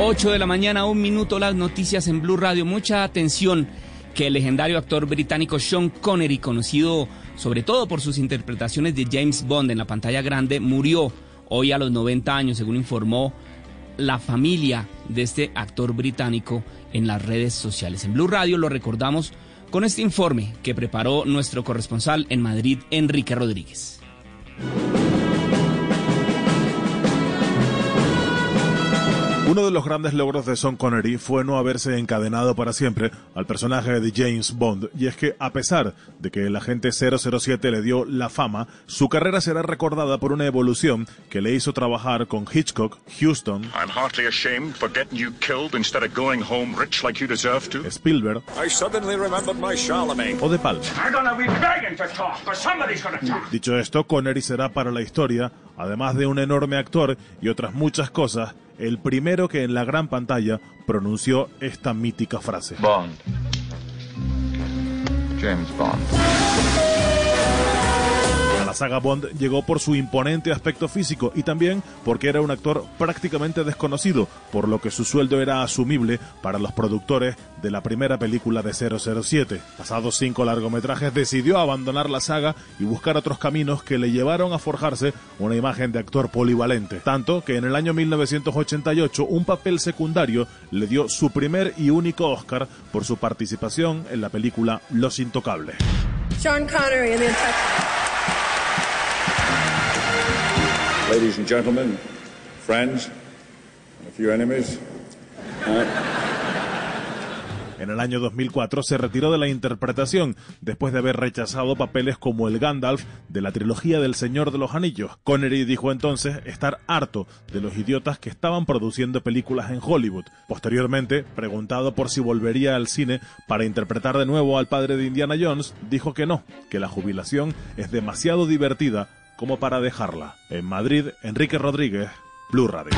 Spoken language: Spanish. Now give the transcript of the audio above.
8 de la mañana, un minuto, las noticias en Blue Radio. Mucha atención que el legendario actor británico Sean Connery, conocido sobre todo por sus interpretaciones de James Bond en la pantalla grande, murió hoy a los 90 años, según informó la familia de este actor británico en las redes sociales. En Blue Radio lo recordamos con este informe que preparó nuestro corresponsal en Madrid, Enrique Rodríguez. Uno de los grandes logros de Sean Connery fue no haberse encadenado para siempre al personaje de James Bond, y es que a pesar de que el agente 007 le dio la fama, su carrera será recordada por una evolución que le hizo trabajar con Hitchcock, Houston, Spielberg o De Palma. Dicho esto, Connery será para la historia, además de un enorme actor y otras muchas cosas, el primero que en la gran pantalla pronunció esta mítica frase. Bond. James Bond saga Bond llegó por su imponente aspecto físico y también porque era un actor prácticamente desconocido, por lo que su sueldo era asumible para los productores de la primera película de 007. Pasados cinco largometrajes decidió abandonar la saga y buscar otros caminos que le llevaron a forjarse una imagen de actor polivalente. Tanto que en el año 1988 un papel secundario le dio su primer y único Oscar por su participación en la película Los Intocables. Sean Connery Ladies and gentlemen, friends, a few enemies. En el año 2004 se retiró de la interpretación después de haber rechazado papeles como el Gandalf de la trilogía del Señor de los Anillos. Connery dijo entonces estar harto de los idiotas que estaban produciendo películas en Hollywood. Posteriormente, preguntado por si volvería al cine para interpretar de nuevo al padre de Indiana Jones, dijo que no, que la jubilación es demasiado divertida como para dejarla. En Madrid, Enrique Rodríguez, Blue Radio.